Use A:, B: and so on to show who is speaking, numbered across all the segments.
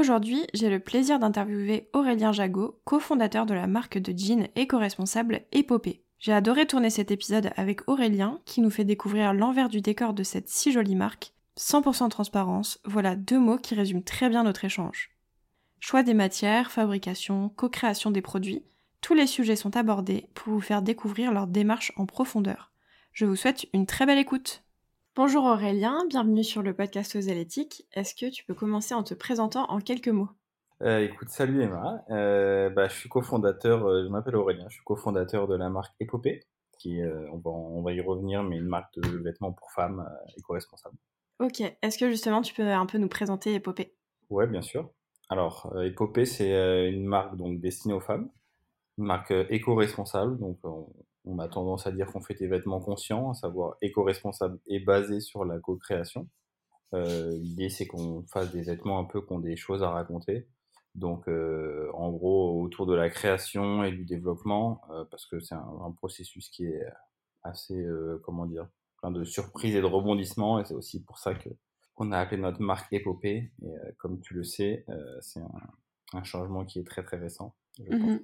A: Aujourd'hui, j'ai le plaisir d'interviewer Aurélien Jagot, cofondateur de la marque de jeans éco-responsable Épopée. J'ai adoré tourner cet épisode avec Aurélien qui nous fait découvrir l'envers du décor de cette si jolie marque. 100% transparence, voilà deux mots qui résument très bien notre échange. Choix des matières, fabrication, co-création des produits, tous les sujets sont abordés pour vous faire découvrir leur démarche en profondeur. Je vous souhaite une très belle écoute. Bonjour Aurélien, bienvenue sur le podcast aux l'éthique. Est-ce que tu peux commencer en te présentant en quelques mots?
B: Euh, écoute, salut Emma. Euh, bah, je suis cofondateur, euh, je m'appelle Aurélien, je suis cofondateur de la marque Épopée, qui, on, va, on va y revenir, mais une marque de vêtements pour femmes éco-responsable.
A: Ok, est-ce que justement tu peux un peu nous présenter Épopée?
B: Ouais, bien sûr. Alors, Épopée, c'est une marque donc destinée aux femmes, une marque éco-responsable, donc on a tendance à dire qu'on fait des vêtements conscients, à savoir éco-responsable et basé sur la co-création. Euh, L'idée, c'est qu'on fasse des vêtements un peu qui ont des choses à raconter. Donc, euh, en gros, autour de la création et du développement, euh, parce que c'est un, processus qui est assez, euh, comment dire, plein de surprises et de rebondissements. Et c'est aussi pour ça que qu'on a appelé notre marque Épopée. Et euh, comme tu le sais, c'est un, un, changement qui est très très récent. Je pense mmh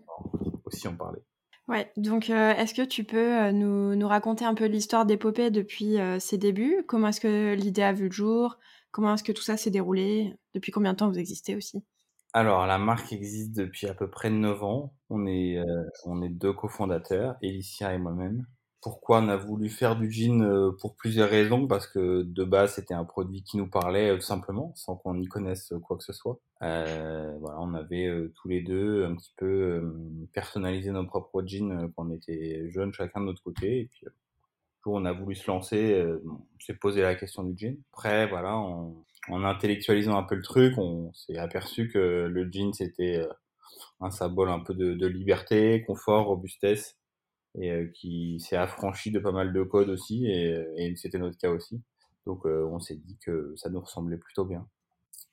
B: aussi en parler.
A: Ouais, donc euh, est-ce que tu peux euh, nous, raconter un peu l'histoire d'Épopée depuis euh, ses débuts? Comment est-ce que l'idée a vu le jour? Comment est-ce que tout ça s'est déroulé? Depuis combien de temps vous existez aussi?
B: Alors, la marque existe depuis à peu près 9 ans. On est, on est deux cofondateurs, Elicia et moi-même pourquoi on a voulu faire du jean euh, pour plusieurs raisons parce que de base c'était un produit qui nous parlait euh, tout simplement sans qu'on y connaisse quoi que ce soit. Euh, voilà on avait euh, tous les deux un petit peu personnalisé nos propres jeans quand on était jeunes chacun de notre côté. Et puis on a voulu se lancer s'est posé la question du jean après voilà en, en intellectualisant un peu le truc on s'est aperçu que le jean c'était un symbole un peu de, de liberté confort robustesse et euh, qui s'est affranchi de pas mal de codes aussi, et, euh, et c'était notre cas aussi. Donc euh, on s'est dit que ça nous ressemblait plutôt bien.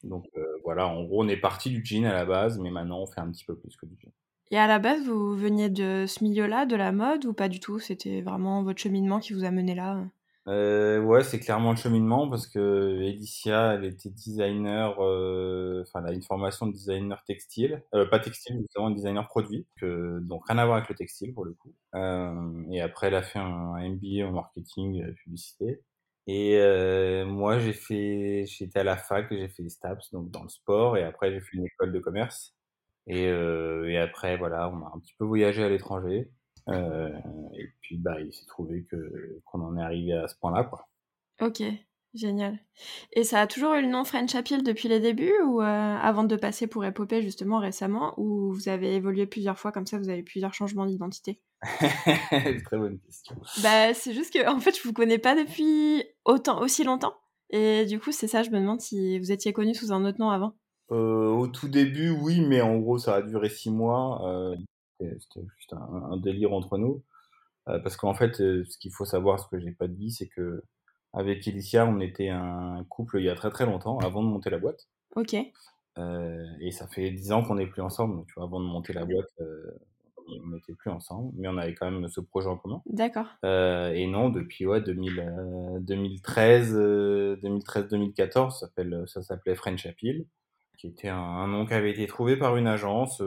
B: Donc voilà, en gros, on est parti du jean à la base, mais maintenant on fait un petit peu plus que du jean.
A: Et à la base, vous veniez de ce milieu-là, de la mode, ou pas du tout? C'était vraiment votre cheminement qui vous a mené là?
B: Euh, ouais, c'est clairement le cheminement parce que Edicia, elle était designer, euh, enfin, elle a une formation de designer textile, euh, pas textile, justement, designer produit, que, donc rien à voir avec le textile pour le coup. Euh, et après, elle a fait un MBA en marketing et publicité. Et euh, moi, j'ai fait, j'étais à la fac, j'ai fait des STAPS, donc dans le sport, et après, j'ai fait une école de commerce. Et, euh, et après, voilà, on a un petit peu voyagé à l'étranger. Euh, et puis, bah, il s'est trouvé que qu'on en est arrivé à ce point-là, quoi.
A: Ok, génial. Et ça a toujours eu le nom French Appeal depuis les débuts ou euh, avant de passer pour Épopée justement récemment ou vous avez évolué plusieurs fois comme ça, vous avez plusieurs changements d'identité?
B: Très bonne question.
A: Bah, c'est juste que en fait, je vous connais pas depuis autant aussi longtemps et du coup, c'est ça, je me demande si vous étiez connu sous un autre nom avant.
B: Euh, au tout début, oui, mais en gros, ça a duré six mois. Euh, c'était juste un, délire entre nous. Euh, parce qu'en fait, euh, ce qu'il faut savoir, ce que j'ai pas dit, c'est que avec Elicia, on était un couple il y a très très longtemps, avant de monter la boîte.
A: Ok.
B: Euh, et ça fait dix ans qu'on n'est plus ensemble. Tu vois, avant de monter la boîte, on n'était plus ensemble, mais on avait quand même ce projet en commun.
A: D'accord.
B: Et non, depuis ouais, 2000, 2013, 2013-2014, ça s'appelait French Appeal, qui était un, un, nom qui avait été trouvé par une agence.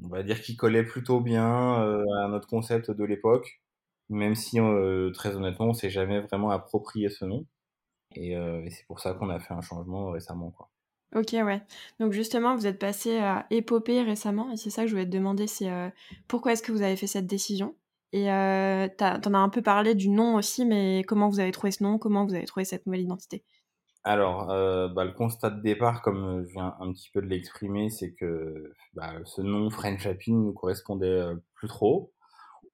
B: On va dire qu'il collait plutôt bien euh, à notre concept de l'époque, même si euh, très honnêtement, on s'est jamais vraiment approprié ce nom. Et, euh, et c'est pour ça qu'on a fait un changement récemment, quoi.
A: Ok, ouais. Donc justement, vous êtes passé à Épopée récemment, et c'est ça que je voulais te demander, c'est pourquoi est-ce que vous avez fait cette décision? Et t'en as un peu parlé du nom aussi, mais comment vous avez trouvé ce nom? Comment vous avez trouvé cette nouvelle identité?
B: Alors, euh, bah, le constat de départ, comme je viens un petit peu de l'exprimer, c'est que bah, ce nom French Happy ne nous correspondait euh, plus trop,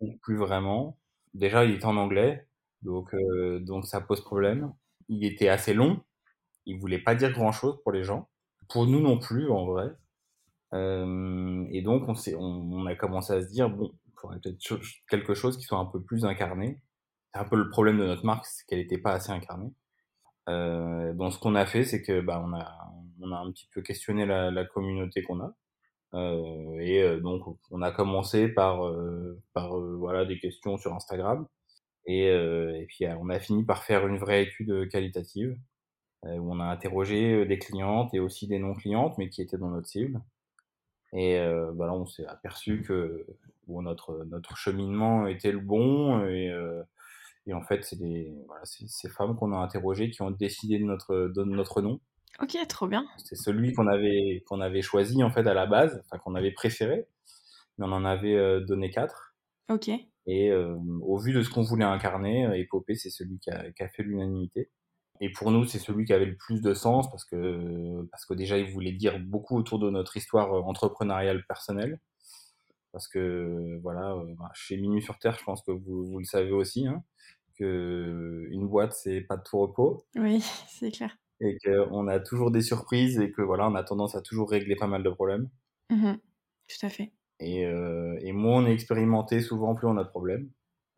B: ou plus vraiment. Déjà, il est en anglais, donc, euh, donc ça pose problème. Il était assez long, il voulait pas dire grand-chose pour les gens. Pour nous non plus, en vrai. et donc on, on, a commencé à se dire, bon, il faudrait peut-être quelque chose qui soit un peu plus incarné. C'est un peu le problème de notre marque, c'est qu'elle n'était pas assez incarnée. Euh, donc ce qu'on a fait, c'est que bah, on, a, on a un petit peu questionné la, la communauté qu'on a. Euh, et euh, donc on a commencé par, euh, par euh, voilà, des questions sur Instagram. Et, et puis on a fini par faire une vraie étude qualitative où on a interrogé des clientes et aussi des non-clientes, mais qui étaient dans notre cible. Et euh, bah là, on s'est aperçu que bon, notre, notre cheminement était le bon. Et, euh, et en fait, c'est voilà, ces femmes qu'on a interrogées qui ont décidé de notre, de notre nom.
A: Ok, trop bien.
B: C'est celui qu'on avait, qu'on avait choisi en fait à la base, enfin qu'on avait préféré, mais on en avait euh, donné quatre.
A: Ok.
B: Et euh, au vu de ce qu'on voulait incarner, euh, Épopée, c'est celui qui a, qui a fait l'unanimité. Et pour nous, c'est celui qui avait le plus de sens parce que, parce que déjà, il voulait dire beaucoup autour de notre histoire entrepreneuriale personnelle. Parce que, voilà, bah, chez Minuit sur Terre, je pense que vous, vous le savez aussi, hein, que une boîte, c'est pas de tout repos.
A: Oui, c'est clair
B: et qu'on a toujours des surprises et que voilà, on a tendance à toujours régler pas mal de problèmes.
A: Mmh Tout à fait.
B: Et, euh, et moins on est expérimenté, souvent plus on a de problèmes.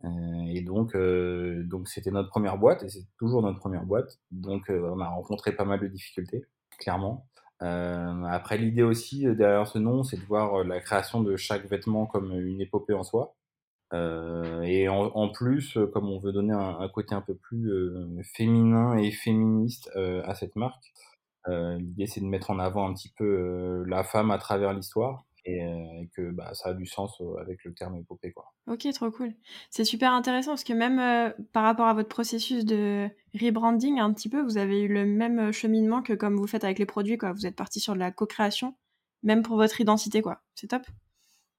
B: Euh, et donc, euh, donc c'était notre première boîte et c'est toujours notre première boîte. Donc, on a rencontré pas mal de difficultés, clairement. Après, l'idée aussi derrière ce nom, c'est de voir la création de chaque vêtement comme une épopée en soi. Euh, et en, plus, euh, comme on veut donner un, côté un peu plus euh, féminin et féministe à cette marque, l'idée c'est de mettre en avant un petit peu la femme à travers l'histoire. Et, que bah, ça a du sens avec le terme épopée. Quoi.
A: Ok, trop cool. C'est super intéressant parce que même par rapport à votre processus de rebranding, un petit peu, vous avez eu le même cheminement que comme vous faites avec les produits. Quoi. Vous êtes parti sur de la co-création, même pour votre identité. C'est top.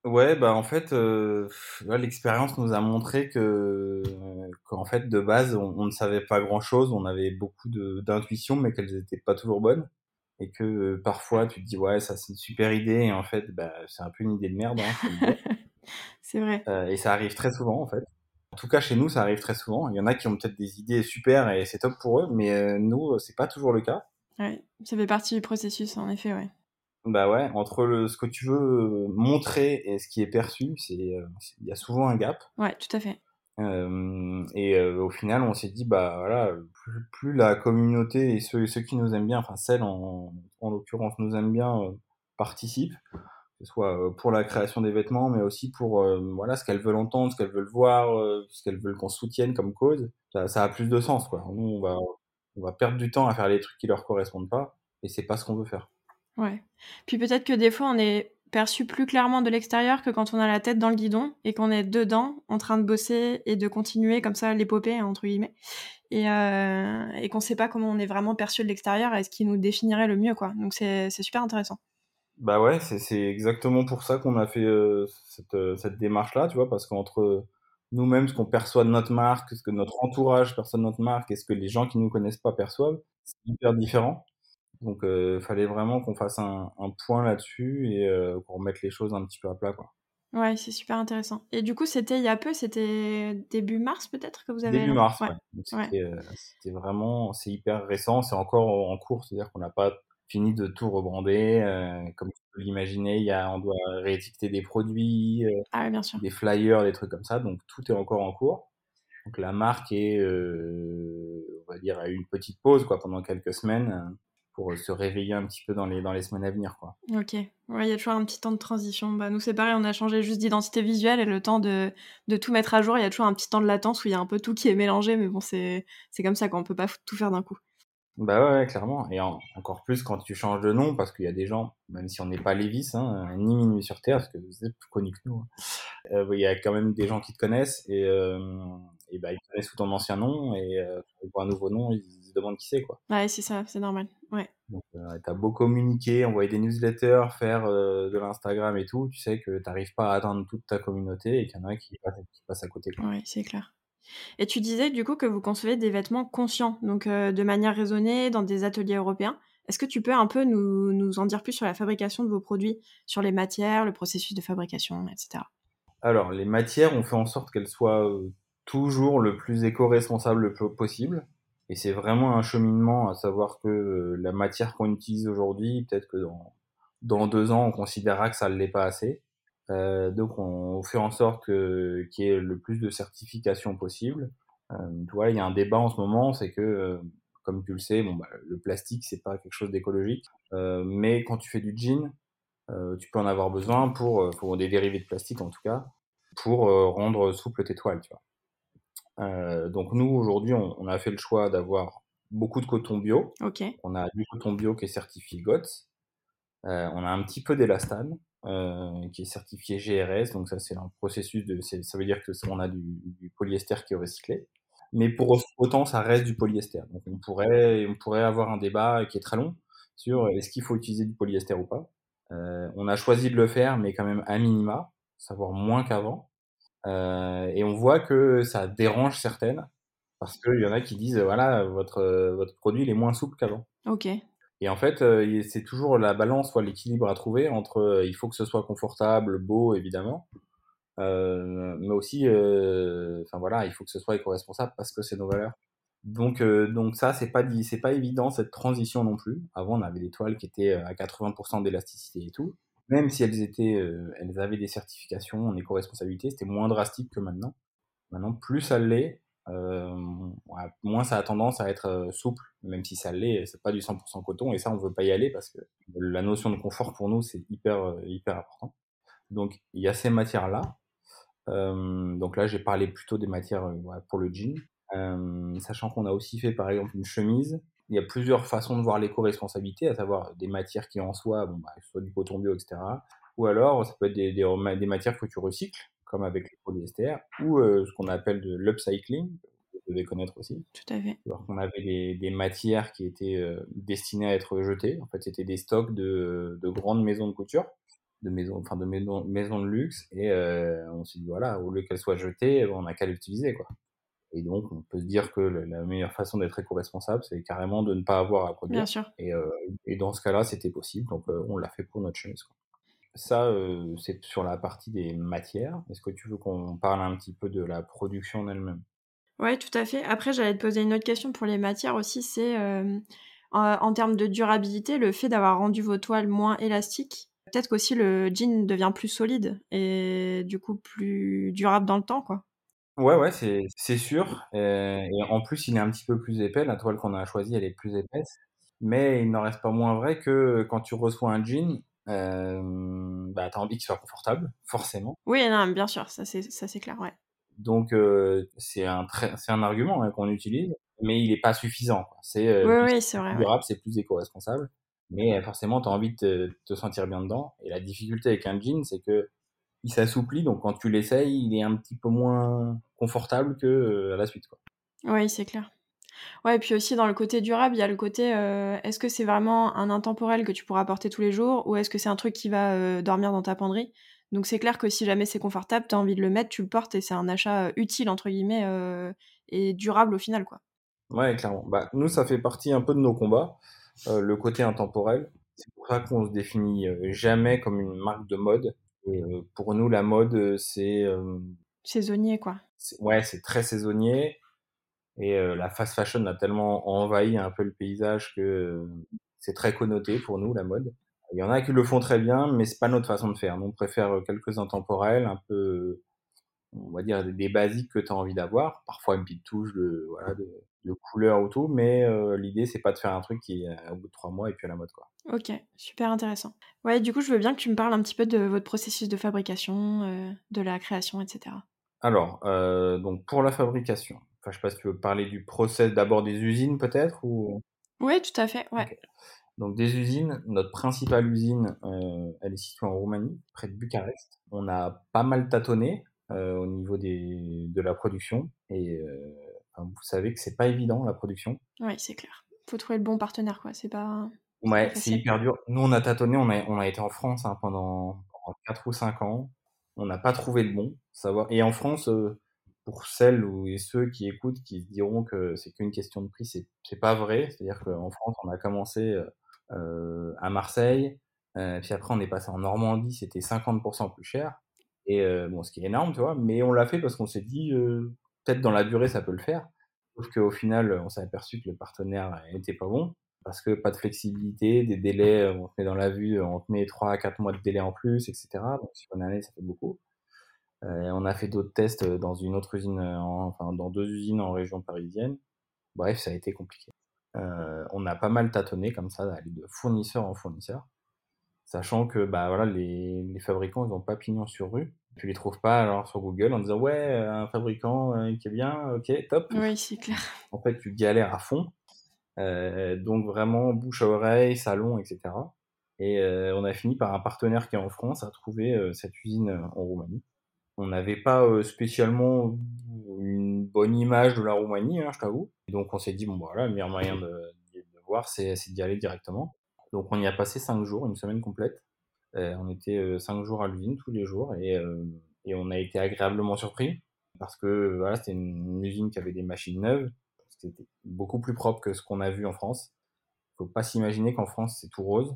B: Ouais, bah en fait, euh, l'expérience nous a montré que qu'en fait de base on, on, ne savait pas grand chose, on avait beaucoup d'intuition mais qu'elles n'étaient pas toujours bonnes et que euh, parfois tu te dis ouais ça c'est une super idée et en fait bah, c'est un peu une idée de merde. Hein,
A: c'est vrai.
B: Euh, et ça arrive très souvent en fait. En tout cas chez nous ça arrive très souvent. Il y en a qui ont peut-être des idées super et c'est top pour eux, mais euh, nous c'est pas toujours le cas.
A: Ouais, ça fait partie du processus en effet, ouais.
B: Bah ouais, entre le, ce que tu veux euh, montrer et ce qui est perçu, c'est euh, il y a souvent un gap.
A: Ouais, tout à fait.
B: Euh, et euh, au final, on s'est dit bah voilà, plus, plus, la communauté et ceux, ceux qui nous aiment bien, enfin celles en, en l'occurrence nous aiment bien, euh, participent, que ce soit pour la création des vêtements, mais aussi pour voilà ce qu'elles veulent entendre, ce qu'elles veulent voir, ce qu'elles veulent qu'on soutienne comme cause. Ça, ça, a plus de sens quoi. Nous, on va on va perdre du temps à faire les trucs qui leur correspondent pas, et c'est pas ce qu'on veut faire.
A: Ouais. Puis peut-être que des fois, on est perçu plus clairement de l'extérieur que quand on a la tête dans le guidon et qu'on est dedans en train de bosser et de continuer comme ça l'épopée entre guillemets. Et, euh, et qu'on sait pas comment on est vraiment perçu de l'extérieur et ce qui nous définirait le mieux quoi. Donc c'est super intéressant.
B: Bah ouais c'est exactement pour ça qu'on a fait euh, cette, euh, cette démarche là tu vois parce qu'entre nous-mêmes ce qu'on perçoit de notre marque ce que notre entourage perçoit de notre marque et ce que les gens qui nous connaissent pas perçoivent c'est hyper différent donc, il euh, fallait vraiment qu'on fasse un, un point là-dessus et euh, qu'on remette les choses un petit peu à plat, quoi.
A: Ouais, c'est super intéressant. Et du coup, c'était il y a peu, c'était début mars peut-être que vous avez.
B: Début mars, ouais. ouais. C'était euh, vraiment, c'est hyper récent, c'est encore en cours, c'est-à-dire qu'on n'a pas fini de tout rebrander. Euh, comme tu peux l'imaginer, il y a, on doit réétiqueter des produits, euh,
A: ah, ouais, bien sûr.
B: des flyers, des trucs comme ça, donc tout est encore en cours. Donc la marque est, euh, on va dire, à une petite pause quoi pendant quelques semaines pour se réveiller un petit peu dans les, dans les semaines à venir. Quoi.
A: Ok, ouais, il y a toujours un petit temps de transition. Bah, nous, c'est pareil, on a changé juste d'identité visuelle et le temps de, de tout mettre à jour, il y a toujours un petit temps de latence où il y a un peu tout qui est mélangé, mais bon, c'est comme ça qu'on peut pas tout faire d'un coup.
B: Bah ouais, clairement. Et en, encore plus quand tu changes de nom, parce qu'il y a des gens, même si on n'est pas Lévis, hein, ni Minuit sur Terre, parce que vous êtes plus connu que nous, hein, euh, il y a quand même des gens qui te connaissent et, euh, et bah, ils te connaissent sous ton ancien nom et euh, pour un nouveau nom, ils se demandent qui c'est. quoi.
A: Ouais, c'est ça, c'est normal. Ouais.
B: Donc, euh, t'as beau communiquer, envoyer des newsletters, faire euh, de l'Instagram et tout, tu sais que t'arrives pas à atteindre toute ta communauté et qu'il y en a qui passent, qui passent à côté. Quoi.
A: Ouais, c'est clair. Et tu disais du coup que vous concevez des vêtements conscients, donc euh, de manière raisonnée, dans des ateliers européens. Est-ce que tu peux un peu nous, nous, en dire plus sur la fabrication de vos produits, sur les matières, le processus de fabrication, etc.
B: Alors, les matières, on fait en sorte qu'elles soient toujours le plus éco-responsable possible. Et c'est vraiment un cheminement à savoir que euh, la matière qu'on utilise aujourd'hui, peut-être que dans, deux ans, on considérera que ça ne l'est pas assez. Euh, donc, on fait en sorte qu'il y ait le plus de certifications possible. Euh, tu vois, il y a un débat en ce moment, c'est que, euh, comme tu le sais, bon, bah, le plastique, c'est pas quelque chose d'écologique. Euh, mais quand tu fais du jean, euh, tu peux en avoir besoin pour, pour des dérivés de plastique en tout cas, pour rendre souple tes toiles, tu vois. Euh, donc nous aujourd'hui on, on, a fait le choix d'avoir beaucoup de coton bio. On a du coton bio qui est certifié GOTS. Euh, on a un petit peu d'élastane euh, qui est certifié GRS, donc ça c'est un processus de, ça veut dire que on a du, du, polyester qui est recyclé. Mais pour autant, ça reste du polyester. Donc on pourrait, on pourrait avoir un débat qui est très long sur est-ce qu'il faut utiliser du polyester ou pas. On a choisi de le faire, mais quand même à minima, savoir moins qu'avant. Euh, et on voit que ça dérange certaines parce qu'il y en a qui disent voilà votre votre produit il est moins souple qu'avant.
A: Ok.
B: Et en fait, euh, c'est toujours la balance, soit l'équilibre à trouver entre euh, il faut que ce soit confortable, beau évidemment, euh, mais aussi, euh, enfin voilà, il faut que ce soit éco-responsable parce que c'est nos valeurs. Donc, euh, donc ça, c'est pas c'est pas évident cette transition non plus. Avant, on avait des toiles qui étaient à 80% d'élasticité et tout. Même si elles étaient, euh, elles avaient des certifications en éco-responsabilité, c'était moins drastique que maintenant. Maintenant, plus ça l'est, euh, moins ça a tendance à être euh, souple, même si ça l'est, c'est pas du 100% coton, et ça on veut pas y aller parce que la notion de confort pour nous c'est hyper hyper important. Donc il y a ces matières là. Euh, donc là j'ai parlé plutôt des matières pour le jean, sachant qu'on a aussi fait par exemple une chemise. Il y a plusieurs façons de voir l'éco-responsabilité, à savoir des matières qui en soi, bon bah, soit du coton bio, etc. Ou alors ça peut être des, des, des matières que tu recycles, comme avec le polyester, ou euh, ce qu'on appelle de l'upcycling, que vous devez connaître aussi.
A: Tout à fait.
B: Alors qu'on avait des, des, matières qui étaient euh, destinées à être jetées. En fait, c'était des stocks de, de, grandes maisons de couture, de maisons, enfin de maisons, maisons de luxe, et euh, on s'est dit voilà, au lieu qu'elles soient jetées, on n'a qu'à l'utiliser, quoi. Et donc, on peut se dire que la meilleure façon d'être éco-responsable, c'est carrément de ne pas avoir à produire.
A: Bien sûr.
B: Et, euh, et dans ce cas-là, c'était possible, donc euh, on l'a fait pour notre chemise. Quoi. Ça, euh, c'est sur la partie des matières. Est-ce que tu veux qu'on parle un petit peu de la production en elle-même
A: Oui, tout à fait. Après, j'allais te poser une autre question pour les matières aussi. C'est en, en, termes de durabilité, le fait d'avoir rendu vos toiles moins élastiques, peut-être qu'aussi le jean devient plus solide et du coup plus durable dans le temps, quoi.
B: Ouais, ouais, c'est, c'est sûr. Et en plus, il est un petit peu plus épais. La toile qu'on a choisie, elle est plus épaisse. Mais il n'en reste pas moins vrai que quand tu reçois un jean, euh, bah, t'as envie qu'il soit confortable, forcément.
A: Oui, non, bien sûr, ça c'est, ça c'est clair, ouais.
B: Donc, euh, c'est, un très, c'est un argument hein, qu'on utilise, mais il n'est pas suffisant. Quoi. C'est, euh,
A: oui, oui, c'est
B: plus
A: vrai,
B: durable, c'est plus éco-responsable. Mais forcément, tu as envie de te, te, sentir bien dedans. Et la difficulté avec un jean, c'est que il s'assouplit, donc quand tu l'essayes, il est un petit peu moins confortable que euh, à la suite. Quoi.
A: Oui, c'est clair. Ouais, et puis aussi dans le côté durable, il y a le côté euh, est-ce que c'est vraiment un intemporel que tu pourras porter tous les jours ou est-ce que c'est un truc qui va euh, dormir dans ta penderie? Donc c'est clair que si jamais c'est confortable, tu as envie de le mettre, tu le portes et c'est un achat euh, utile entre guillemets et durable au final quoi.
B: Ouais, clairement. Bah, nous, ça fait partie un peu de nos combats, le côté intemporel. C'est pour ça qu'on se définit jamais comme une marque de mode. Et, pour nous, la mode, c'est
A: saisonnier quoi.
B: Ouais, c'est très saisonnier. Et euh, la fast fashion a tellement envahi un peu le paysage que euh, c'est très connoté pour nous, la mode. Il y en a qui le font très bien, mais c'est pas notre façon de faire. Nous, on préfère quelques intemporels, un peu, on va dire, des basiques que tu as envie d'avoir. Parfois une petite touche de, voilà, de, de couleur ou tout, mais euh, l'idée, c'est pas de faire un truc qui est au bout de trois mois et puis à la mode, quoi.
A: Ok, super intéressant. Ouais, du coup, je veux bien que tu me parles un petit peu de votre processus de fabrication, euh, de la création, etc.
B: Alors, euh, donc pour la fabrication, Enfin, je sais pas si tu veux parler du process d'abord des usines peut-être ou?
A: Oui, tout à fait. Ouais.
B: Okay. Donc des usines, notre principale usine, euh, elle est située en Roumanie, près de Bucarest. On a pas mal tâtonné euh, au niveau des, de la production et euh, vous savez que c'est pas évident la production.
A: Oui, c'est clair. Faut trouver le bon partenaire, quoi. C'est pas.
B: Ouais, c'est hyper dur. Nous, on a tâtonné, on a, on a été en France hein, pendant, pendant 4 ou 5 ans. On n'a pas trouvé le bon. Savoir. Et en France, euh, pour celles ou et ceux qui écoutent, qui diront que c'est qu'une question de prix, c'est c'est pas vrai. C'est-à-dire qu'en France, on a commencé euh, à Marseille, euh, puis après on est passé en Normandie, c'était 50% plus cher. Et euh, bon, ce qui est énorme, tu vois, mais on l'a fait parce qu'on s'est dit euh, peut-être dans la durée ça peut le faire. Sauf qu'au final, on s'est aperçu que le partenaire n'était pas bon. parce que pas de flexibilité, des délais, on te met dans la vue, on te met 3 à 4 mois de délai en plus, etc. Donc sur une année, ça fait beaucoup. Euh, on a fait d'autres tests dans une autre usine, enfin dans deux usines en région parisienne. Bref, ça a été compliqué. Euh, on a pas mal tâtonné comme ça, d'aller de fournisseur en fournisseur, sachant que bah voilà, les, les fabricants ils ont pas pignon sur rue. Tu les trouves pas alors sur Google en disant ouais un fabricant euh, qui est bien, ok top.
A: Oui, c'est clair.
B: En fait, tu galères à fond. Euh, donc vraiment bouche à oreille, salon, etc. Et euh, on a fini par un partenaire qui est en France à trouver cette usine en Roumanie. On n'avait pas spécialement une bonne image de la Roumanie, hein, je t'avoue. Donc on s'est dit bon bah, voilà, le meilleur moyen de, de voir, c'est d'y aller directement. Donc on y a passé cinq jours, une semaine complète. on était cinq jours à l'usine tous les jours et, et on a été agréablement surpris parce que voilà, c'était une, usine qui avait des machines neuves, c'était beaucoup plus propre que ce qu'on a vu en France. Faut pas s'imaginer qu'en France c'est tout rose.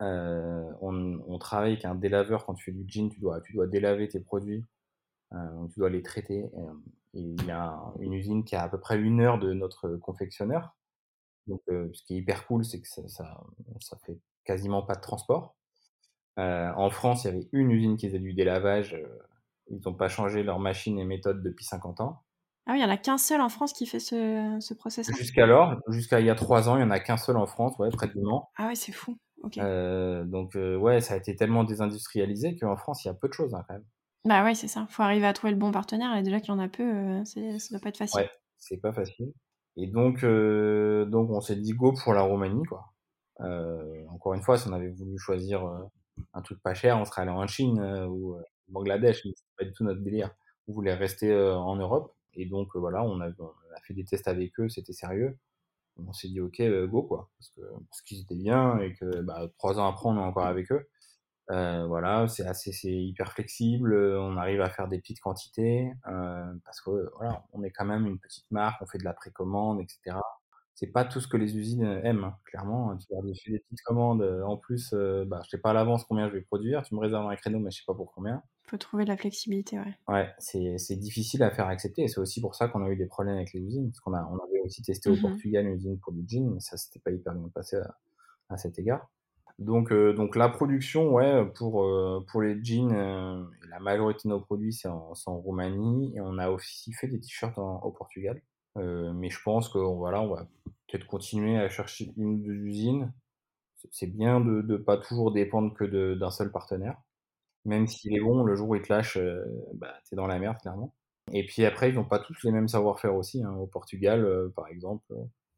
B: Euh, on, travaille avec un délaveur quand tu fais du jean, tu dois, tu dois délaver tes produits, euh, tu dois les traiter. Il y a une usine qui a à peu près une heure de notre confectionneur. Donc, euh, ce qui est hyper cool, c'est que ça, ça, ça, fait quasiment pas de transport. Euh, en France, il y avait une usine qui faisait du délavage. Ils n'ont pas changé leur machine et méthode depuis 50 ans.
A: Ah oui, il n'y en a qu'un seul en France qui fait ce, ce process
B: Jusqu'alors, jusqu'à il y a trois ans, il n'y en a qu'un seul en France, ouais, près du Mans.
A: Ah ouais, c'est fou. Okay.
B: Euh, donc, ouais, ça a été tellement désindustrialisé qu'en France, il y a peu de choses hein, quand même.
A: Bah ouais, c'est ça. faut arriver à trouver le bon partenaire et déjà qu'il y en a peu, ça doit pas être facile.
B: Ouais, c'est pas facile. Et donc, euh, donc on s'est dit go pour la Roumanie, quoi. Euh, encore une fois, si on avait voulu choisir un truc pas cher, on serait allé en Chine ou au Bangladesh, mais c'est pas du tout notre délire. On voulait rester en Europe. Et donc euh, voilà, on a, on a, fait des tests avec eux, c'était sérieux. On s'est dit ok, euh, go quoi, parce que parce qu'ils étaient bien et que bah, trois ans après on est encore avec eux. Euh, voilà, c'est assez, c'est hyper flexible. On arrive à faire des petites quantités euh, parce que voilà, on est quand même une petite marque, on fait de la précommande, etc. C'est pas tout ce que les usines aiment, hein, clairement. Tu vas faire des petites commandes. En plus, euh, bah, je sais pas à l'avance combien je vais produire. Tu me réserves un créneau, mais je sais pas pour combien.
A: Faut trouver de la flexibilité, ouais.
B: Ouais, c'est, c'est difficile à faire accepter. Et c'est aussi pour ça qu'on a eu des problèmes avec les usines, parce qu'on a, on avait aussi testé au
A: Mhm.
B: Portugal une usine pour du jean, mais ça s'était pas hyper bien passé à, à cet égard. Donc, euh, donc la production, ouais, pour, euh, pour les jeans, euh, la majorité de nos produits, c'est en, Roumanie. Et on a aussi fait des t-shirts au Portugal. Mais je pense que voilà, on va peut-être continuer à chercher une ou deux usines. C'est- bien de ne pas toujours dépendre que d'un seul partenaire. Même s'il est bon, le jour où il te lâche, bah, t'es dans la merde, clairement. Et puis après, ils n'ont pas tous les mêmes savoir-faire aussi. Hein. Au Portugal, par exemple,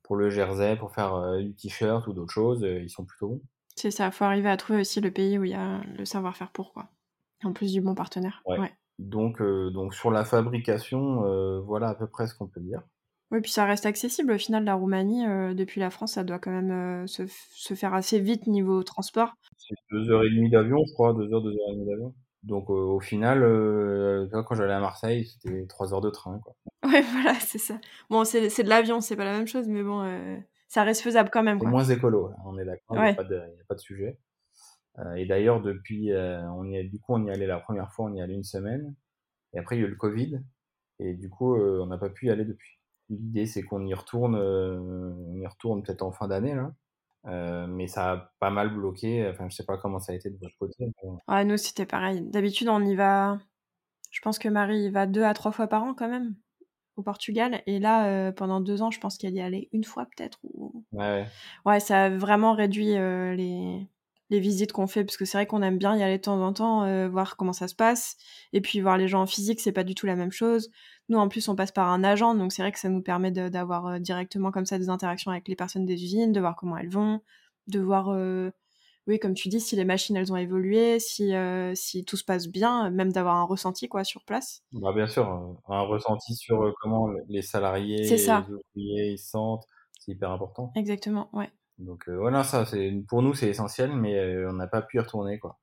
B: pour le jersey, pour faire du t-shirt ou d'autres choses, ils sont plutôt bons.
A: C'est ça, faut arriver à trouver aussi le pays où il y a le savoir-faire pour, quoi. En plus du bon partenaire.
B: Ouais.
A: ouais.
B: Donc, euh, donc sur la fabrication, euh, voilà à peu près ce qu'on peut dire.
A: Oui, puis ça reste accessible. Au final, la Roumanie, euh, depuis la France, ça doit quand même se, se, faire assez vite niveau transport.
B: C'est deux heures et demie d'avion, je crois, deux heures, deux heures et demie d'avion. Donc au final, quand j'allais à Marseille, c'était trois heures de train. Quoi.
A: Ouais, voilà, c'est ça. Bon, c'est de l'avion, c'est pas la même chose, mais bon, ça reste faisable quand même.
B: Moins écolo, là, on est d'accord, il
A: ouais.
B: n'y a, a, pas de sujet. Euh, et d'ailleurs, depuis, euh, on y du coup, on y allait la première fois, on y allait une semaine. Et après, il y a eu le Covid. Et du coup, euh, on n'a pas pu y aller depuis. L'idée, c'est qu'on y retourne, on y retourne peut-être en fin d'année, là. Euh, mais ça a pas mal bloqué. Enfin, je sais pas comment ça a été de votre côté. Mais...
A: Ouais, nous, c'était pareil. D'habitude, on y va. Je pense que Marie y va deux à trois fois par an, quand même, au Portugal. Et là, euh, pendant deux ans, je pense qu'elle y allait une fois, peut-être. Ou...
B: Ouais,
A: ça a vraiment réduit euh, les les visites qu'on fait parce que c'est vrai qu'on aime bien y aller de temps en temps euh, voir comment ça se passe et puis voir les gens en physique c'est pas du tout la même chose nous en plus on passe par un agent donc c'est vrai que ça nous permet d'avoir directement comme ça des interactions avec les personnes des usines de voir comment elles vont de voir oui comme tu dis si les machines elles ont évolué si euh, si tout se passe bien même d'avoir un ressenti quoi sur place
B: bah bien sûr un ressenti sur euh, comment les salariés
A: ça.
B: les ouvriers ils se sentent c'est hyper important
A: exactement ouais
B: donc euh, voilà, ça c'est pour nous c'est essentiel, mais euh, on n'a pas pu y retourner quoi.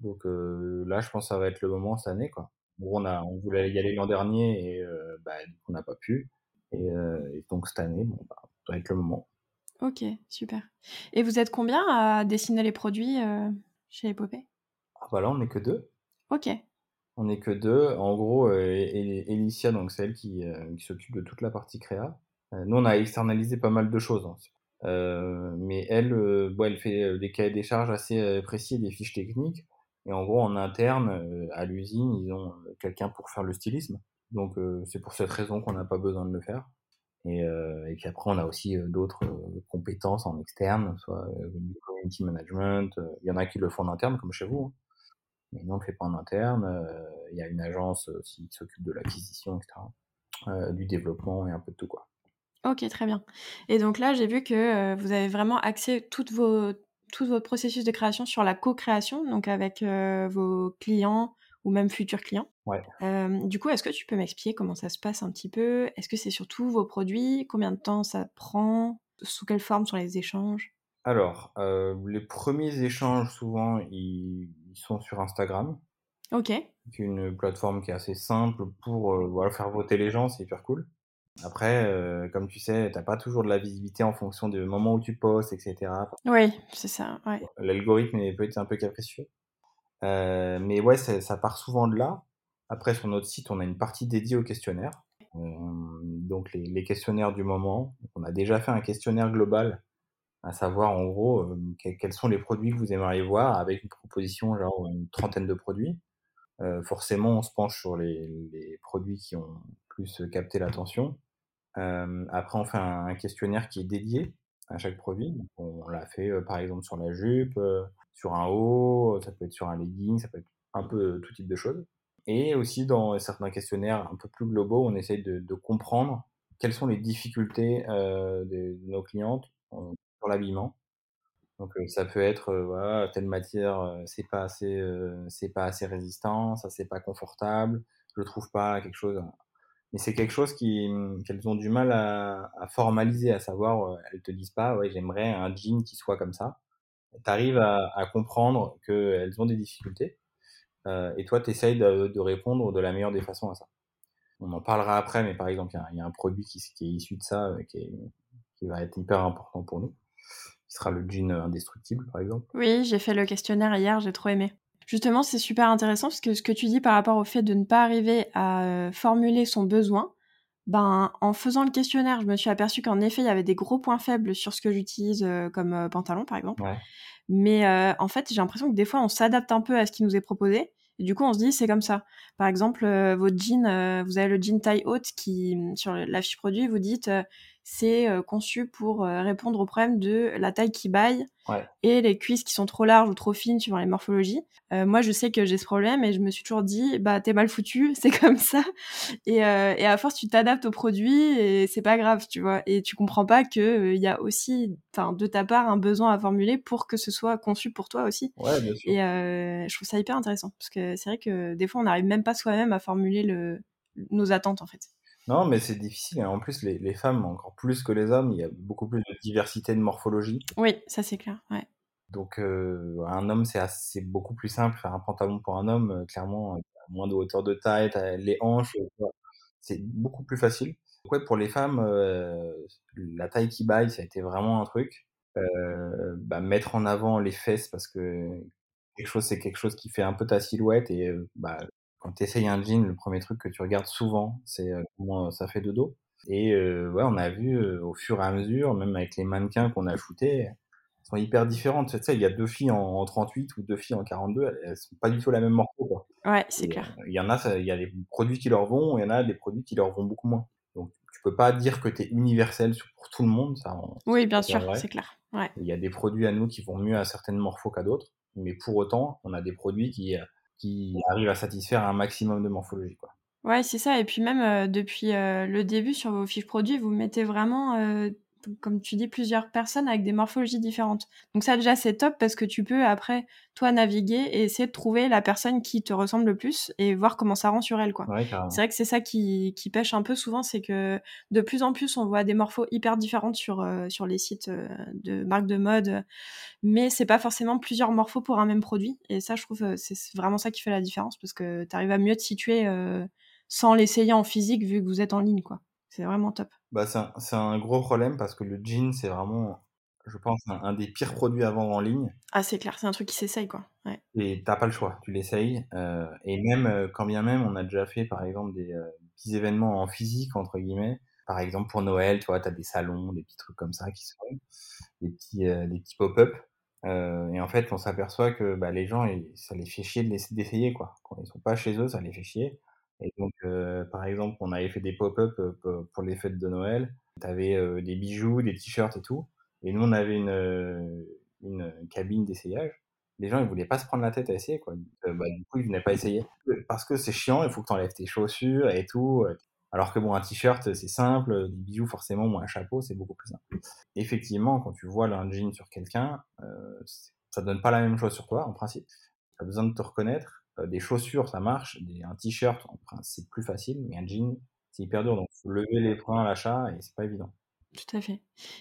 B: Donc euh, là, je pense que ça va être le moment cette année quoi. Bon, on a, on voulait y aller l'an dernier et euh, bah, on n'a pas pu. Et, euh, et, donc cette année, bon, bah, ça va être le moment.
A: Ok, super. Et vous êtes combien à dessiner les produits euh, chez Épopée?
B: Ah, Voilà, on n'est que deux.
A: Ok.
B: On n'est que deux. En gros, Elicia, donc c'est elle qui, qui s'occupe de toute la partie créa. nous, on a externalisé pas mal de choses. Hein mais elle, elle fait des cahiers des charges assez précis, des fiches techniques. Et en gros, en interne, à l'usine, ils ont quelqu'un pour faire le stylisme. Donc c'est pour cette raison qu'on n'a pas besoin de le faire. Et, et, puis après, on a aussi d'autres compétences en externe, soit du community management. Il y en a qui le font en interne, comme chez vous. Hein. Mais nous, on ne le fait pas en interne. Il y a une agence aussi qui s'occupe de l'acquisition, etc. du développement et un peu de tout, quoi.
A: Ok, très bien. Et donc là, j'ai vu que vous avez vraiment axé toutes tout votre processus de création sur la co-création, donc avec vos clients ou même futurs clients.
B: Ouais.
A: du coup, est-ce que tu peux m'expliquer comment ça se passe un petit peu? Est-ce que c'est surtout vos produits? Combien de temps ça prend? Sous quelle forme sont les échanges?
B: Alors, les premiers échanges, souvent, ils, sont sur Instagram.
A: Ok.
B: C'est une plateforme qui est assez simple pour voilà, faire voter les gens, c'est hyper cool. Après, euh, comme tu sais, t'as pas toujours de la visibilité en fonction du moment où tu postes, etc.
A: Oui, c'est ça, ouais.
B: L'algorithme est peut-être un peu capricieux. Euh, mais ouais, ça part souvent de là. Après, sur notre site, on a une partie dédiée aux questionnaires. Donc, les, questionnaires du moment. On a déjà fait un questionnaire global, à savoir, en gros, euh, quels sont les produits que vous aimeriez voir, avec une proposition, genre une trentaine de produits. Euh, forcément, on se penche sur les, produits qui ont plus capté l'attention. Euh, après, on fait un, questionnaire qui est dédié à chaque produit. on l'a fait par exemple sur la jupe, sur un haut, ça peut être sur un legging, ça peut être un peu tout type de choses. Et aussi dans certains questionnaires un peu plus globaux, on essaye de, comprendre quelles sont les difficultés de, nos clientes sur l'habillement. Donc ça peut être voilà, telle matière c'est pas assez c'est pas assez résistant, ça c'est pas confortable, je trouve pas quelque chose mais c'est quelque chose mmh, qu'elles ont du mal à, formaliser, à savoir, euh, elles te disent pas, ouais, j'aimerais un jean qui soit comme ça. Tu arrives à, à comprendre qu'elles ont des difficultés, euh, et toi, tu essayes de, de, répondre de la meilleure des façons à ça. On en parlera après, mais par exemple, il y, y, a un produit qui, qui, est issu de ça, euh, qui, est, qui va être hyper important pour nous, qui sera le jean indestructible, par exemple.
A: Oui, j'ai fait le questionnaire hier, j'ai trop aimé. Justement, c'est super intéressant parce que ce que tu dis par rapport au fait de ne pas arriver à euh, formuler son besoin, ben, en faisant le questionnaire, je me suis aperçue qu'en effet, il y avait des gros points faibles sur ce que j'utilise euh, comme euh, pantalon, par exemple. Mais en fait, j'ai l'impression que des fois, on s'adapte un peu à ce qui nous est proposé. Et du coup, on se dit, c'est comme ça. Par exemple, votre jean, vous avez le jean taille haute qui, sur la fiche produit, vous dites, c'est conçu pour répondre au problème de la taille qui baille et les cuisses qui sont trop larges ou trop fines suivant les morphologies. moi, je sais que j'ai ce problème et je me suis toujours dit, bah, t'es mal foutu, c'est comme ça. Et, et, à force, tu t'adaptes au produit et c'est pas grave, tu vois. Et tu comprends pas que il y a aussi, enfin, de ta part, un besoin à formuler pour que ce soit conçu pour toi aussi.
B: Ouais, bien sûr.
A: Et je trouve ça hyper intéressant parce que c'est vrai que des fois, on n'arrive même pas soi-même à formuler le, nos attentes, en fait.
B: Non, mais c'est difficile. En plus, les, les, femmes, encore plus que les hommes, il y a beaucoup plus de diversité de morphologie.
A: Oui, ça c'est clair. Ouais.
B: Donc, euh, un homme, c'est beaucoup plus simple. Faire un pantalon pour un homme, euh, clairement, moins de hauteur de taille, les hanches, c'est beaucoup plus facile. Donc, ouais, pour les femmes, euh, la taille qui baille, ça a été vraiment un truc. Euh, bah, mettre en avant les fesses parce que quelque chose, c'est quelque chose qui fait un peu ta silhouette et bah, quand tu essayes un jean, le premier truc que tu regardes souvent, c'est euh, comment ça fait de dos. Et euh, ouais, on a vu euh, au fur et à mesure, même avec les mannequins qu'on a shootés, sont hyper différentes. Tu sais, il y a deux filles en, 38 ou deux filles en 42, elles, sont pas du tout la même morpho. Quoi.
A: Ouais, c'est clair.
B: Il y en a, il y a des produits qui leur vont, il y en a des produits qui leur vont beaucoup moins. Donc, tu peux pas dire que tu es universel pour tout le monde. Ça,
A: oui, bien sûr, c'est clair. Ouais.
B: Il y a des produits à nous qui vont mieux à certaines morphos qu'à d'autres, mais pour autant, on a des produits qui qui arrive à satisfaire un maximum de morphologie. Quoi.
A: Ouais, c'est ça. Et puis même euh, depuis euh, le début sur vos fiches produits, vous mettez vraiment euh, comme tu dis, plusieurs personnes avec des morphologies différentes. Donc ça déjà c'est top parce que tu peux après toi naviguer et essayer de trouver la personne qui te ressemble le plus et voir comment ça rend sur elle quoi. c'est vrai que c'est ça qui, qui, pêche un peu souvent, c'est que de plus en plus on voit des morphos hyper différentes sur euh, sur les sites euh, de marques de mode, mais c'est pas forcément plusieurs morphos pour un même produit et ça je trouve euh, c'est vraiment ça qui fait la différence parce que tu arrives à mieux te situer sans l'essayer en physique vu que vous êtes en ligne quoi. C'est vraiment top.
B: Bah, c'est un, gros problème parce que le jean, c'est vraiment, je pense, un, des pires produits à vendre en ligne.
A: Ah, c'est clair, c'est un truc qui s'essaye, quoi. Ouais.
B: Et t'as pas le choix, tu l'essayes. Euh, et même, euh, quand bien même, on a déjà fait, par exemple, des euh, petits événements en physique, entre guillemets, Par exemple, pour Noël, tu vois, tu as des salons, des petits trucs comme ça qui se font, des petits, euh, des petits pop-up. Euh, et en fait, on s'aperçoit que bah, les gens, ça les fait chier de d'essayer, quoi. Quand ils sont pas chez eux, ça les fait chier. Et donc, euh, par exemple, on avait fait des pop-up euh, pour- les fêtes de Noël. Tu avais des bijoux, des t-shirts et tout. Et nous, on avait une, euh, une cabine d'essayage. Les gens, ils voulaient pas se prendre la tête à essayer, quoi. Euh, bah, du coup, ils venaient pas essayer. Parce que c'est chiant, il faut que tu enlèves tes chaussures et tout. Alors que bon, un t-shirt, c'est simple, des bijoux forcément, ou un chapeau, c'est beaucoup plus simple. Effectivement, quand tu vois un jean sur quelqu'un, euh, ça donne pas la même chose sur toi, en principe. Tu as besoin de te reconnaître. Euh, des chaussures, ça marche. Des, un t-shirt, c'est plus facile, mais un jean, c'est hyper dur. Donc, faut lever les freins à l'achat et c'est pas évident.
A: Tout à fait.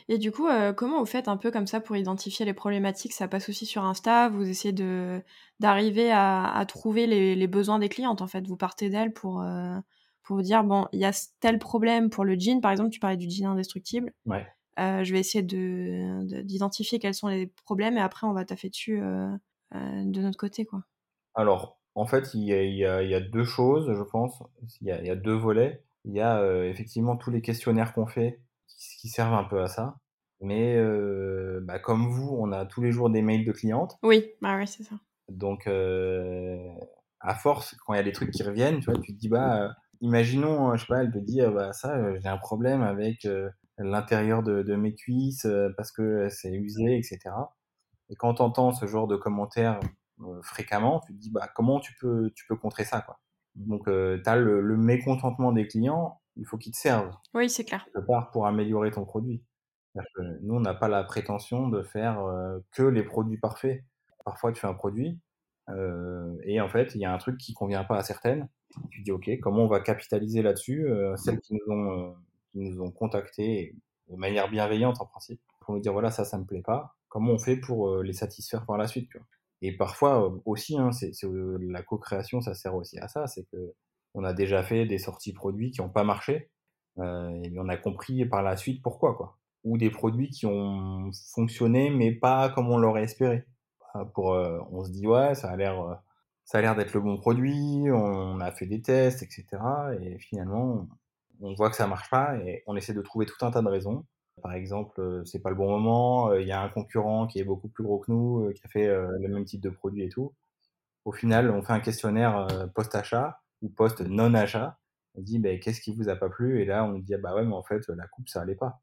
A: Et du coup, euh, comment vous faites un peu comme ça pour identifier les problématiques? Ça passe aussi sur Insta? Vous essayez de d'arriver à, à, trouver les, les, besoins des clientes, en fait? Vous partez d'elles pour, euh, pour vous dire, bon, il y a tel problème pour le jean, par exemple, tu parlais du jean indestructible.
B: Ouais.
A: Euh, je vais essayer de, d'identifier quels sont les problèmes et après, on va taffer dessus de notre côté, quoi.
B: Alors, en fait, il y, a, il, y a, il y a deux choses, je pense. Il y a, il y a deux volets. Il y a euh, effectivement tous les questionnaires qu'on fait qui, qui, servent un peu à ça. Mais euh, bah, comme vous, on a tous les jours des mails de clientes.
A: Oui, bah ouais, c'est ça.
B: Donc, euh, à force, quand il y a des trucs qui reviennent, tu vois, tu te dis, bah, imaginons, je sais pas, elle te dit, bah ça, j'ai un problème avec l'intérieur de, de, mes cuisses parce que c'est usé, etc. Et quand tu entends ce genre de commentaires fréquemment, tu te dis, bah comment tu peux, tu peux contrer ça, quoi. Donc, euh, tu as le, le, mécontentement des clients, il faut qu'ils te servent.
A: Oui, c'est clair.
B: Quelque part pour améliorer ton produit. Que nous, on n'a pas la prétention de faire euh, que les produits parfaits. Parfois, tu fais un produit euh, et en fait, il y a un truc qui convient pas à certaines. Tu dis, OK, comment on va capitaliser là-dessus euh, Celles qui nous ont, qui nous ont contactés de manière bienveillante en principe pour nous dire, voilà, ça, ça me plaît pas. Comment on fait pour les satisfaire par la suite tu vois? Et parfois aussi, hein, c'est, la co-création, ça sert aussi à ça, c'est que on a déjà fait des sorties produits qui n'ont pas marché, euh, et on a compris par la suite pourquoi, quoi. Ou des produits qui ont fonctionné, mais pas comme on l'aurait espéré. Pour, euh, on se dit ouais, ça a l'air, ça a l'air d'être le bon produit, on a fait des tests, etc. Et finalement, on voit que ça marche pas, et on essaie de trouver tout un tas de raisons. Par exemple, c'est pas le bon moment, il y a un concurrent qui est beaucoup plus gros que nous, qui a fait le même type de produit et tout. Au final, on fait un questionnaire post-achat ou post-non-achat. On dit, bah, qu'est-ce qui vous a pas plu? Et là, on dit, ah, bah ouais, mais en fait, la coupe, ça allait pas.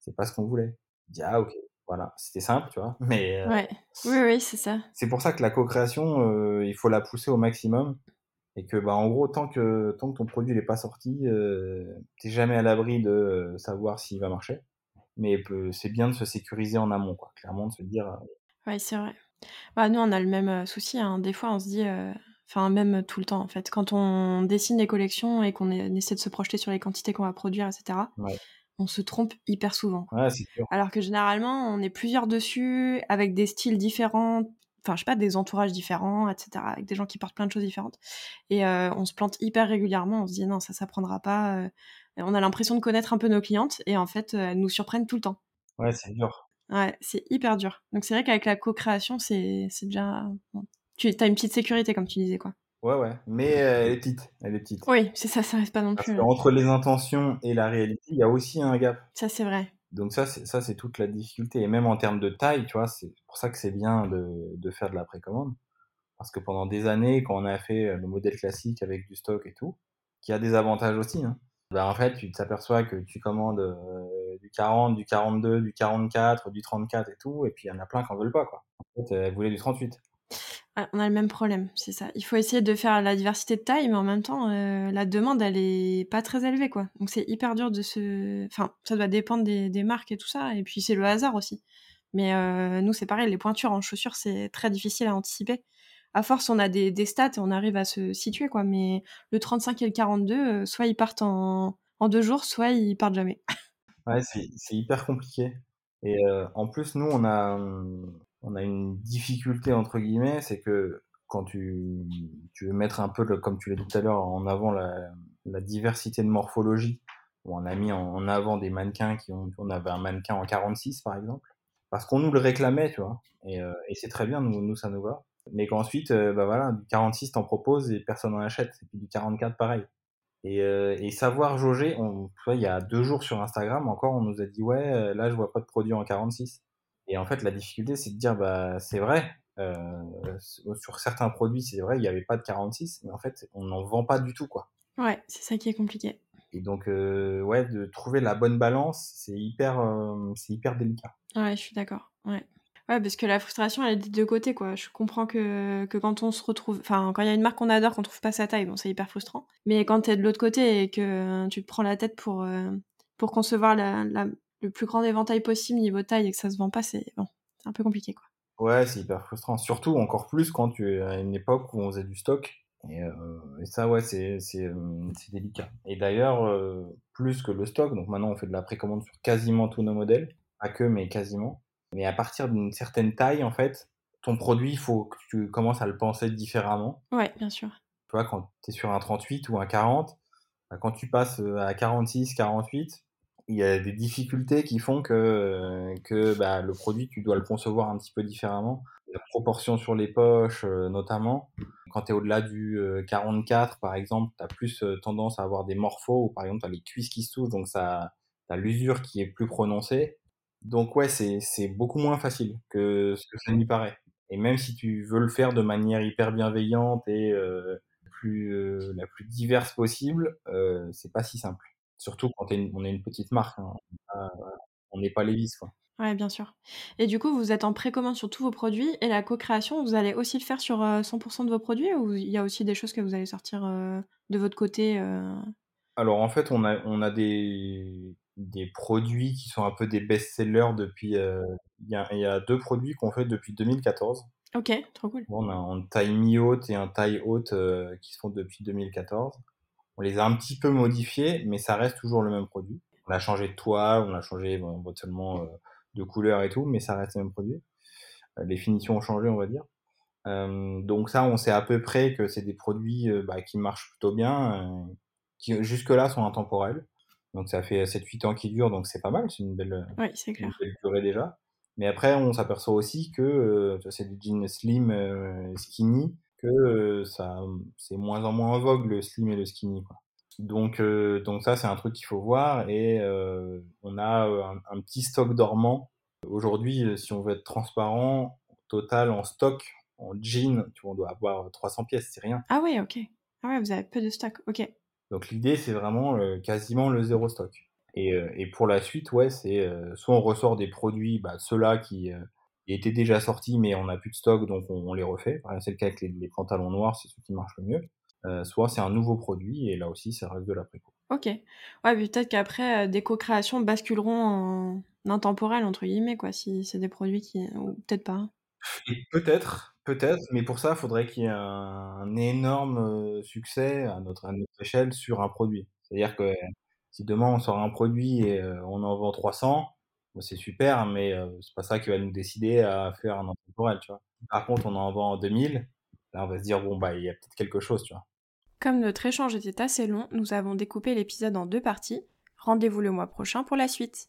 B: C'est pas ce qu'on voulait. On dit, ah ok, voilà, c'était simple, tu vois. Mais
A: ouais. oui, oui, c'est ça.
B: C'est pour ça que la co-création, il faut la pousser au maximum et que bah en gros tant que tant que ton produit n'est pas sorti euh, t'es jamais à l'abri de savoir s'il va marcher mais c'est bien de se sécuriser en amont, quoi. Clairement, de se dire. Euh,
A: oui, c'est vrai. Bah, nous, on a le même souci. Hein. Des fois, on se dit. Enfin, même tout le temps, en fait. Quand on dessine des collections et qu'on essaie de se projeter sur les quantités qu'on va produire, etc., on se trompe hyper souvent.
B: Ouais, c'est sûr.
A: Alors que généralement, on est plusieurs dessus, avec des styles différents, enfin, je sais pas, des entourages différents, etc., avec des gens qui portent plein de choses différentes. Et on se plante hyper régulièrement. On se dit, non, ça, ça prendra pas on a l'impression de connaître un peu nos clientes et en fait, elles nous surprennent tout le temps.
B: Ouais, c'est dur.
A: Ouais, c'est hyper dur. Donc c'est vrai qu'avec la co-création, c'est déjà. Tu as une petite sécurité, comme tu disais, quoi.
B: Ouais, ouais. Mais elle est petite. Elle est petite.
A: Oui, c'est ça, ça reste pas non
B: Parce
A: plus.
B: Entre les intentions et la réalité, il y a aussi un gap.
A: Ça, c'est vrai.
B: Donc ça, c'est ça, c'est toute la difficulté. Et même en termes de taille, tu vois, c'est pour ça que c'est bien de, de faire de la précommande. Parce que pendant des années, quand on a fait le modèle classique avec du stock et tout, qui a des avantages aussi, hein, bah, en fait, tu t'aperçois que tu commandes euh, du 40, du 42, du 44, du 34 et tout, et puis il y en a plein qui en veulent pas, quoi. En fait, elles voulaient du 38.
A: on a le même problème, c'est ça. Il faut essayer de faire la diversité de taille, mais en même temps, euh, la demande, elle est pas très élevée, quoi. Donc c'est hyper dur de se... Enfin, ça doit dépendre des, marques et tout ça, et puis c'est le hasard aussi. Mais euh, nous, c'est pareil, les pointures en chaussures, c'est très difficile à anticiper à force, on a des, stats et on arrive à se situer, quoi. Mais le 35 et le 42, euh, soit ils partent en, deux jours, soit ils partent jamais.
B: ouais, c'est hyper compliqué. Et euh, en plus, nous, on a, on a une difficulté, entre guillemets, c'est que quand tu, tu veux mettre un peu, comme tu l'as dit tout à l'heure, en avant la, diversité de morphologie, on a mis en, avant des mannequins qui ont, on avait un mannequin en 46, par exemple, parce qu'on nous le réclamait, tu vois. Et, euh, c'est très bien, nous, nous, ça nous va mais qu'ensuite, euh, bah voilà, du 46 t'en proposes et personne n'en achète, et puis du 44 pareil. Et, euh, et savoir jauger, on, tu vois, il y a deux jours sur Instagram encore, on nous a dit ouais, euh, là je vois pas de produit en 46. Et en fait, la difficulté, c'est de dire bah c'est vrai. Euh, sur certains produits, c'est vrai, il n'y avait pas de 46, mais en fait, on n'en vend pas du tout, quoi.
A: Ouais, c'est ça qui est compliqué.
B: Et donc, euh, ouais, de trouver la bonne balance, c'est hyper, c'est hyper délicat.
A: Ouais, je suis d'accord. Ouais. Ouais, parce que la frustration, elle est des deux côtés, quoi. Je comprends que, quand on se retrouve, enfin, quand il y a une marque qu'on adore, qu'on trouve pas sa taille, bon, c'est hyper frustrant. Mais quand t'es de l'autre côté et que tu te prends la tête pour, euh, concevoir la, le plus grand éventail possible niveau taille et que ça se vend pas, c'est bon, un peu compliqué, quoi.
B: Ouais, c'est hyper frustrant. Surtout encore plus quand tu es à une époque où on faisait du stock. Et, euh, ça, ouais, euh, c'est délicat. Et d'ailleurs, plus que le stock, donc maintenant on fait de la précommande sur quasiment tous nos modèles, pas que, mais quasiment. Mais à partir d'une certaine taille, en fait, ton produit, il faut que tu commences à le penser différemment.
A: Ouais, bien sûr.
B: Tu vois, quand tu es sur un 38 ou un 40, bah, quand tu passes à 46, 48, il y a des difficultés qui font que, que bah, le produit, tu dois le concevoir un petit peu différemment. La proportion sur les poches, euh, notamment. Quand tu es au-delà du euh, 44, par exemple, tu as plus euh, tendance à avoir des morphos, ou par exemple, tu as les cuisses qui se touchent, donc ça, tu as l'usure qui est plus prononcée. Donc ouais, c'est beaucoup moins facile que ce que ça n'y paraît. Et même si tu veux le faire de manière hyper bienveillante et euh, plus, euh, la plus diverse possible, euh, c'est pas si simple. Surtout quand une, on est une petite marque, hein. on n'est pas Levis quoi.
A: Ouais, bien sûr. Et du coup, vous êtes en précommande sur tous vos produits et la co-création, vous allez aussi le faire sur euh, 100% de vos produits ou il y a aussi des choses que vous allez sortir de votre côté.
B: Alors en fait, on a, on a des, des produits qui sont un peu des best-sellers depuis. euh, Il y, a, y a deux produits qu'on fait depuis 2014.
A: Ok, trop cool.
B: On a un taille mi-haute et un taille haute euh, qui se font depuis 2014. On les a un petit peu modifiés, mais ça reste toujours le même produit. On a changé de toile, on a changé bon, seulement euh, de couleur et tout, mais ça reste le même produit. Euh, les finitions ont changé, on va dire. Euh, donc ça, on sait à peu près que c'est des produits euh, bah, qui marchent plutôt bien, euh, qui jusque-là sont intemporels. Donc ça fait 7-8 ans qu'ils durent, donc c'est pas mal, c'est une belle,
A: Oui,
B: une belle durée déjà. Mais après, on s'aperçoit aussi que euh, c'est des jeans slim, euh, skinny, que euh, ça, c'est moins en moins en vogue le slim et le skinny. Quoi. Donc, euh, donc ça, c'est un truc qu'il faut voir. Et euh, on a euh, un, un petit stock dormant. Aujourd'hui, euh, si on veut être transparent, au total en stock, en jean, tu vois, on doit avoir 300 pièces, c'est rien.
A: Ah ouais, ok. Ah ouais, vous avez peu de stock. Ok.
B: Donc l'idée, c'est vraiment euh, quasiment le zéro stock. Et, euh, et pour la suite, ouais, c'est euh, soit on ressort des produits, bah, ceux-là qui étaient déjà sortis, mais on n'a plus de stock, donc on, on les refait. C'est le cas avec les, les pantalons noirs, c'est ceux qui marchent le mieux. Soit c'est un nouveau produit, et là aussi, ça reste de la préco.
A: Ok. Ouais, peut-être qu'après, des co-créations basculeront en intemporel, entre guillemets, quoi, si c'est des produits qui... Ou peut-être pas.
B: peut-être, peut-être, mais pour ça, il faudrait qu'il y ait un, énorme euh, succès à notre, échelle sur un produit. C'est-à-dire que si demain on sort un produit et euh, on en vend 300, bon, c'est super, mais euh, c'est pas ça qui va nous décider à faire un intemporel, tu vois. Par contre, on en vend 2000, là on va se dire, bon, bah, il y a peut-être quelque chose, tu vois.
A: Comme notre échange était assez long, nous avons découpé l'épisode en deux parties. Rendez-vous le mois prochain pour la suite.